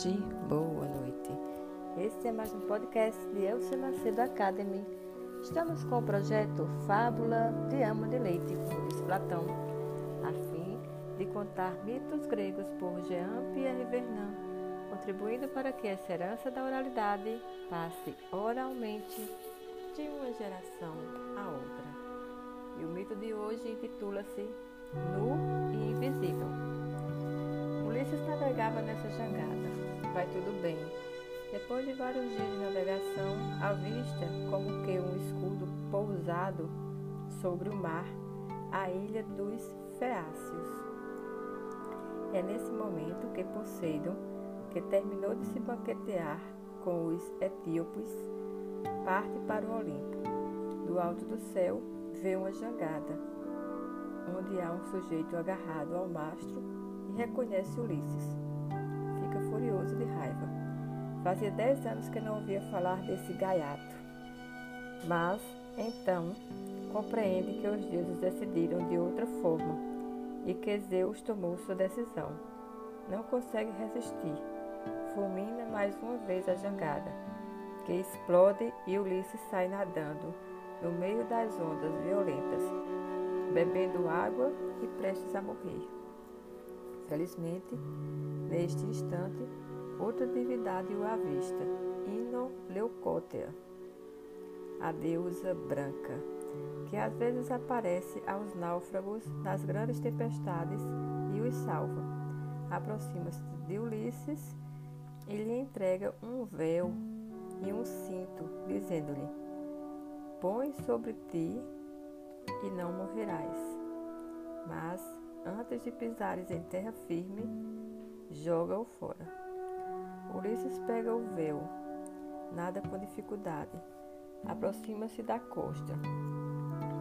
tarde, boa noite. Este é mais um podcast de Elcia Macedo Academy. Estamos com o projeto Fábula de Ama de Leite, com Luiz Platão, a fim de contar mitos gregos por Jean-Pierre Vernant, contribuindo para que essa herança da oralidade passe oralmente de uma geração a outra. E o mito de hoje intitula-se Nu e Invisível. Ulisses navegava nessa jangada. Vai tudo bem. Depois de vários dias de navegação, avista como que um escudo pousado sobre o mar, a ilha dos Feácios. É nesse momento que Poseidon, que terminou de se banquetear com os etíopes, parte para o Olimpo. Do alto do céu vê uma jangada, onde há um sujeito agarrado ao mastro e reconhece Ulisses. De raiva. Fazia dez anos que não ouvia falar desse gaiato. Mas, então, compreende que os deuses decidiram de outra forma e que Zeus tomou sua decisão. Não consegue resistir. Fulmina mais uma vez a jangada, que explode e Ulisses sai nadando no meio das ondas violentas, bebendo água e prestes a morrer. Felizmente, neste instante, outra divindade o avista, Ino Leucótea, a deusa branca, que às vezes aparece aos náufragos nas grandes tempestades e os salva. Aproxima-se de Ulisses e lhe entrega um véu e um cinto, dizendo-lhe: Põe sobre ti e não morrerás. Mas Antes de pisares em terra firme, joga-o fora. Ulisses pega o véu, nada com dificuldade, aproxima-se da costa,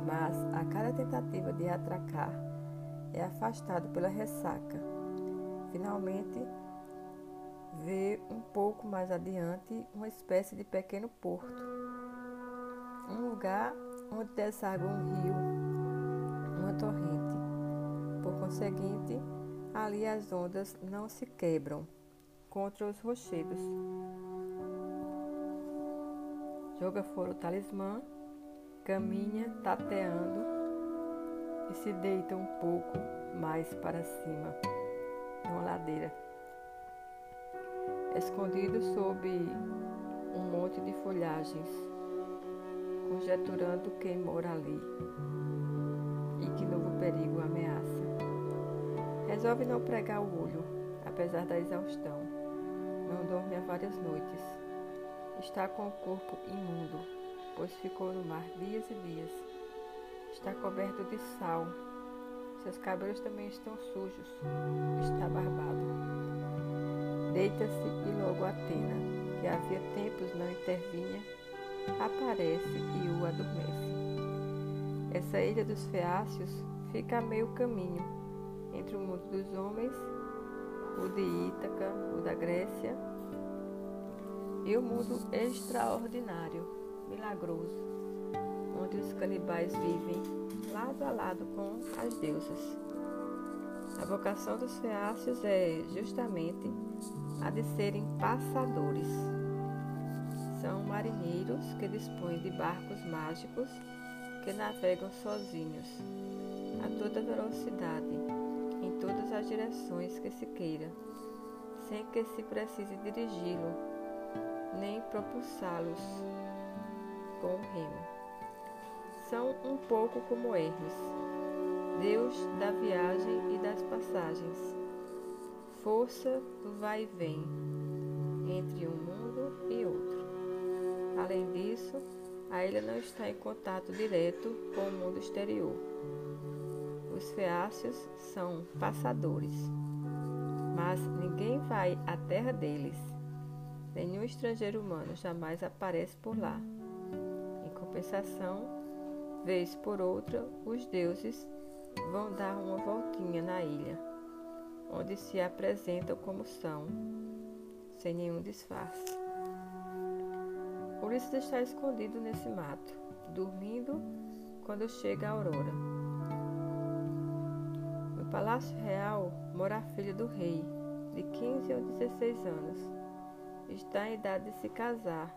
mas a cada tentativa de atracar é afastado pela ressaca. Finalmente, vê um pouco mais adiante uma espécie de pequeno porto, um lugar onde deságua um rio, uma torrente. Por conseguinte, ali as ondas não se quebram contra os rochedos. Joga fora o talismã, caminha tateando e se deita um pouco mais para cima, numa ladeira, escondido sob um monte de folhagens, conjeturando quem mora ali e que novo perigo ameaça. Resolve não pregar o olho, apesar da exaustão. Não dorme há várias noites. Está com o corpo imundo, pois ficou no mar dias e dias. Está coberto de sal. Seus cabelos também estão sujos. Está barbado. Deita-se e logo Atena, que havia tempos não intervinha, aparece e o adormece. Essa ilha dos Feácios fica a meio caminho entre o mundo dos homens, o de Ítaca, o da Grécia, e o mundo extraordinário, milagroso, onde os canibais vivem lado a lado com as deusas. A vocação dos feácios é justamente a de serem passadores. São marinheiros que dispõem de barcos mágicos que navegam sozinhos a toda velocidade todas as direções que se queira, sem que se precise dirigi-lo, nem propulsá-los com o remo. São um pouco como Hermes, Deus da viagem e das passagens, força do vai e vem entre um mundo e outro. Além disso, a ilha não está em contato direto com o mundo exterior os feácios são passadores, mas ninguém vai à terra deles. Nenhum estrangeiro humano jamais aparece por lá. Em compensação, vez por outra, os deuses vão dar uma voltinha na ilha, onde se apresentam como são, sem nenhum disfarce. Ulisses está escondido nesse mato, dormindo quando chega a aurora palácio real mora a filha do rei, de 15 ou 16 anos. Está em idade de se casar,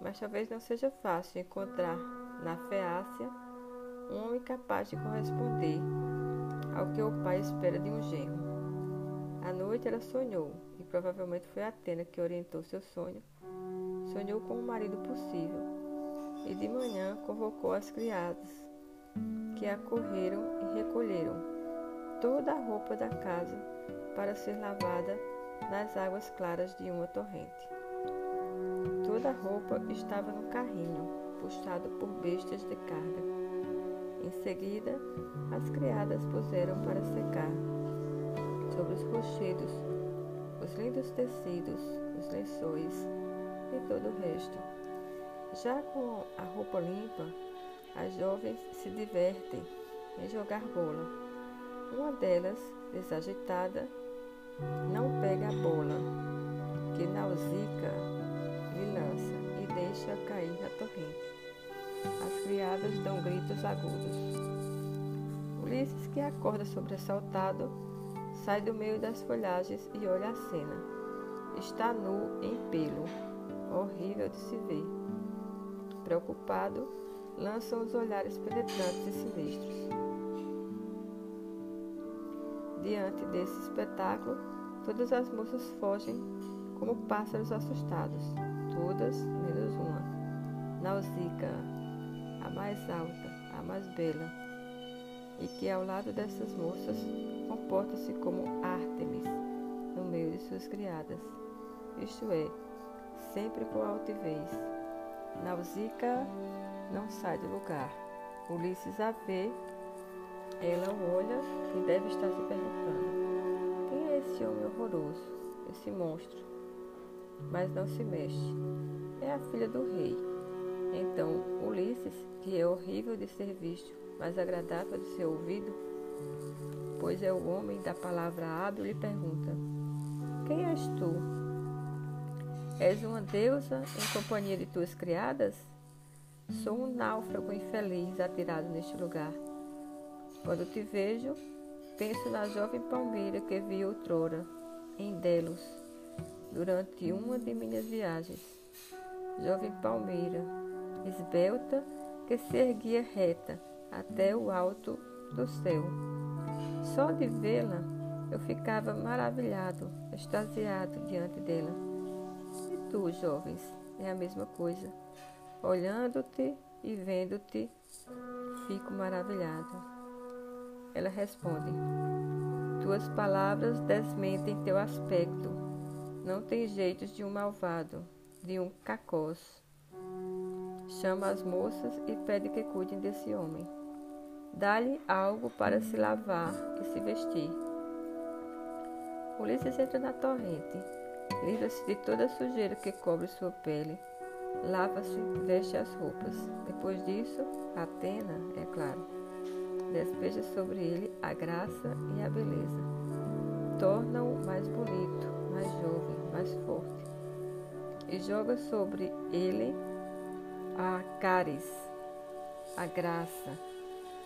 mas talvez não seja fácil encontrar na Feácia um homem capaz de corresponder ao que o pai espera de um genro. À noite ela sonhou, e provavelmente foi Atena que orientou seu sonho. Sonhou com um marido possível, e de manhã convocou as criadas, que acorreram e recolheram toda a roupa da casa para ser lavada nas águas claras de uma torrente. Toda a roupa estava no carrinho, puxado por bestas de carga. Em seguida, as criadas puseram para secar sobre os rochedos os lindos tecidos, os lençóis e todo o resto. Já com a roupa limpa, as jovens se divertem em jogar bola. Uma delas, desagitada, não pega a bola, que Nausicaa lhe lança e deixa cair na torrente. As criadas dão gritos agudos. Ulisses, que acorda sobressaltado, sai do meio das folhagens e olha a cena. Está nu em pelo, horrível de se ver. Preocupado, lança os olhares penetrantes e sinistros. Diante desse espetáculo, todas as moças fogem como pássaros assustados, todas menos uma. Nausicaa, a mais alta, a mais bela, e que ao lado dessas moças comporta-se como Ártemis no meio de suas criadas, isto é, sempre com altivez. Nausicaa não sai do lugar. Ulisses a vê ela o olha e deve estar se perguntando: quem é esse homem horroroso, esse monstro? Mas não se mexe. É a filha do rei. Então Ulisses, que é horrível de ser visto, mas agradável de ser ouvido, pois é o homem da palavra hábil, lhe pergunta: Quem és tu? És uma deusa em companhia de tuas criadas? Sou um náufrago infeliz atirado neste lugar. Quando te vejo, penso na jovem palmeira que vi outrora, em Delos, durante uma de minhas viagens. Jovem palmeira, esbelta, que se erguia reta até o alto do céu. Só de vê-la, eu ficava maravilhado, extasiado diante dela. E tu, jovens, é a mesma coisa. Olhando-te e vendo-te, fico maravilhado. Ela responde: Tuas palavras desmentem teu aspecto. Não tem jeitos de um malvado, de um cacós. Chama as moças e pede que cuidem desse homem. Dá-lhe algo para se lavar e se vestir. Ulisses entra na torrente, livra-se de toda a sujeira que cobre sua pele, lava-se, veste as roupas. Depois disso, Atena, é claro, despeja sobre ele a graça e a beleza. Torna-o mais bonito, mais jovem, mais forte. E joga sobre ele a caris, a graça,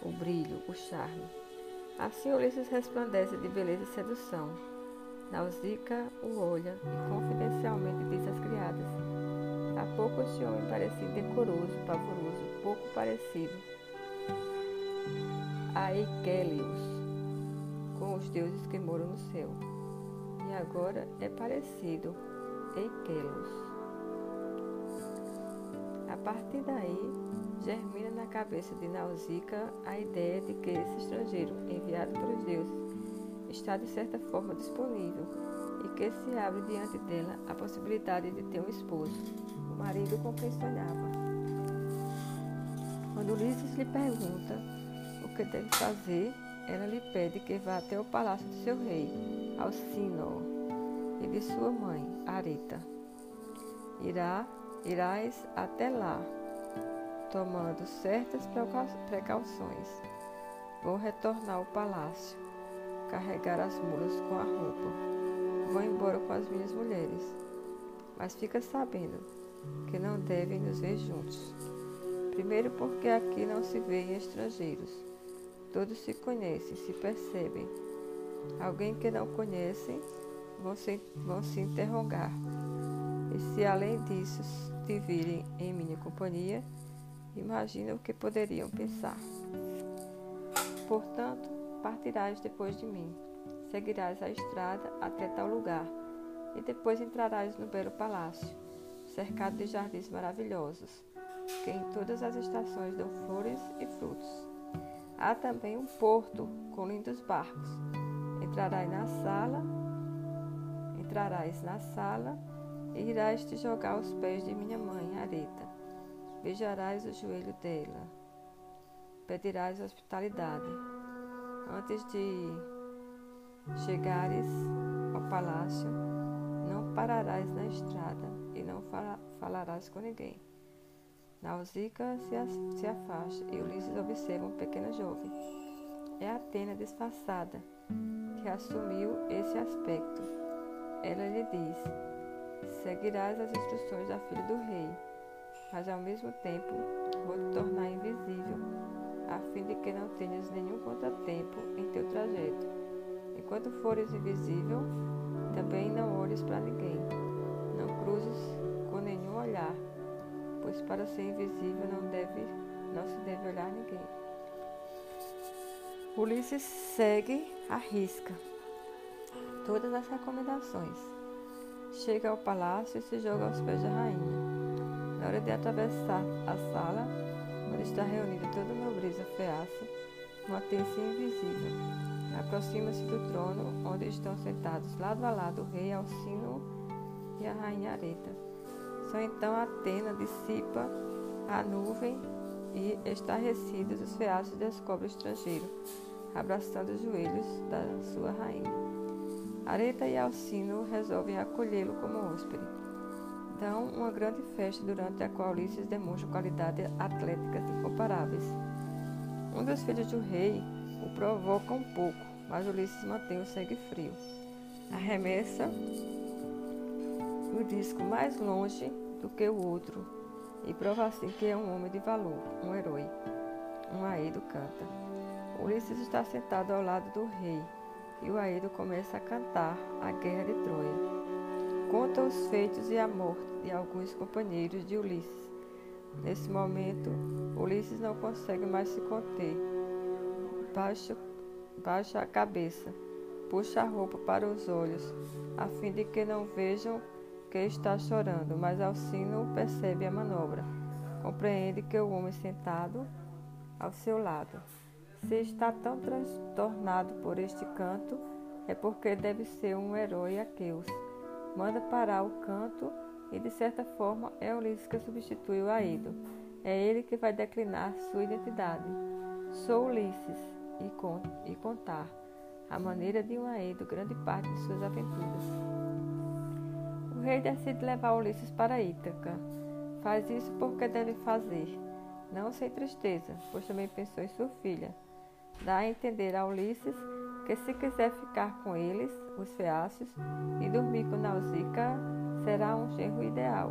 o brilho, o charme. Assim Ulisses resplandece de beleza e sedução. Nausicaa o olha e confidencialmente diz às criadas: Há pouco este homem parecia decoroso, pavoroso, pouco parecido a com os deuses que moram no céu. E agora é parecido, Equelos. A partir daí, germina na cabeça de Nausicaa a ideia de que esse estrangeiro, enviado pelos deuses, está de certa forma disponível e que se abre diante dela a possibilidade de ter um esposo, o marido com quem sonhava. Quando Ulisses lhe pergunta que deve fazer, ela lhe pede que vá até o palácio de seu rei, Alcinor, e de sua mãe, Arita. Irá, irás até lá, tomando certas precauções. Vou retornar ao palácio, carregar as mulas com a roupa. Vou embora com as minhas mulheres. Mas fica sabendo que não devem nos ver juntos. Primeiro, porque aqui não se veem estrangeiros. Todos se conhecem, se percebem. Alguém que não conhece vão se, vão se interrogar. E se além disso te virem em minha companhia, imagina o que poderiam pensar. Portanto, partirás depois de mim, seguirás a estrada até tal lugar, e depois entrarás no belo palácio, cercado de jardins maravilhosos, que em todas as estações dão flores e frutos. Há também um porto com lindos barcos. Entrarás na sala, entrarás na sala e irás te jogar aos pés de minha mãe, Areta. Beijarás o joelho dela. Pedirás hospitalidade. Antes de chegares ao palácio, não pararás na estrada e não falarás com ninguém. Nausicaa se, se afasta e Ulisses observa um pequeno jovem. É Atena disfarçada que assumiu esse aspecto. Ela lhe diz: Seguirás as instruções da filha do rei, mas ao mesmo tempo vou te tornar invisível, a fim de que não tenhas nenhum contratempo em teu trajeto. Enquanto fores invisível, também não olhes para ninguém, não cruzes com nenhum olhar pois para ser invisível não, deve, não se deve olhar ninguém. Ulisses segue a risca todas as recomendações. Chega ao palácio e se joga aos pés da rainha. Na hora de atravessar a sala, onde está reunida toda a nobreza feaça, mantém-se invisível. Aproxima-se do trono, onde estão sentados lado a lado o rei Alcino e a rainha Areta. Só então Atena dissipa a nuvem e, estarrecidos, os feachos descobrem o estrangeiro, abraçando os joelhos da sua rainha. Areta e Alcino resolvem acolhê-lo como hóspede. Dão uma grande festa durante a qual Ulisses demonstra qualidades atléticas incomparáveis. Um dos filhos do rei o provoca um pouco, mas Ulisses mantém o sangue frio. Arremessa o disco mais longe do que o outro e prova assim que é um homem de valor, um herói. Um Aedo canta. Ulisses está sentado ao lado do rei e o Aedo começa a cantar a guerra de Troia. Conta os feitos e a morte de alguns companheiros de Ulisses. Nesse momento, Ulisses não consegue mais se conter. Baixa, baixa a cabeça, puxa a roupa para os olhos, a fim de que não vejam que está chorando, mas Alcino percebe a manobra. Compreende que o homem sentado ao seu lado, se está tão transtornado por este canto, é porque deve ser um herói aqueus. Manda parar o canto e, de certa forma, é Ulisses que substitui o Aedo. É ele que vai declinar sua identidade. Sou Ulisses e, con e contar, a maneira de um Aedo, grande parte de suas aventuras. O rei decide levar Ulisses para Ítaca. Faz isso porque deve fazer, não sem tristeza, pois também pensou em sua filha. Dá a entender a Ulisses que se quiser ficar com eles, os feácios, e dormir com Nausicaa, será um genro ideal.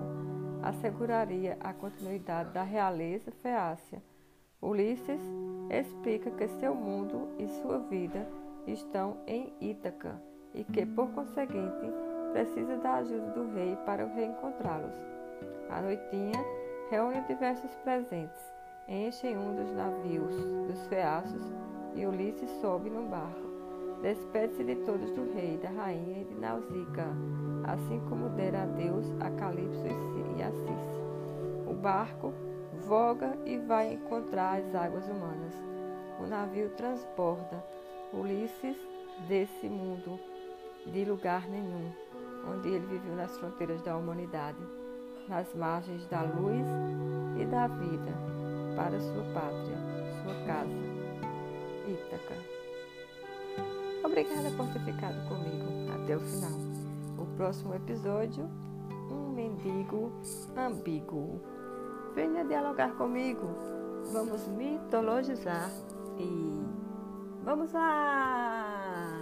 Asseguraria a continuidade da realeza feácia. Ulisses explica que seu mundo e sua vida estão em Ítaca e que, por conseguinte, precisa da ajuda do rei para reencontrá-los. A noitinha reúne diversos presentes, enchem um dos navios dos feaços e Ulisses sobe no barco. Despede-se de todos do rei, da rainha e de Nausicaa, assim como dera adeus a Calipso e a Cice. O barco voga e vai encontrar as águas humanas. O navio transborda Ulisses desse mundo de lugar nenhum onde ele viveu nas fronteiras da humanidade, nas margens da luz e da vida, para sua pátria, sua casa, Ítaca. Obrigada por ter ficado comigo até o final. O próximo episódio, um mendigo ambíguo. Venha dialogar comigo. Vamos mitologizar e vamos lá!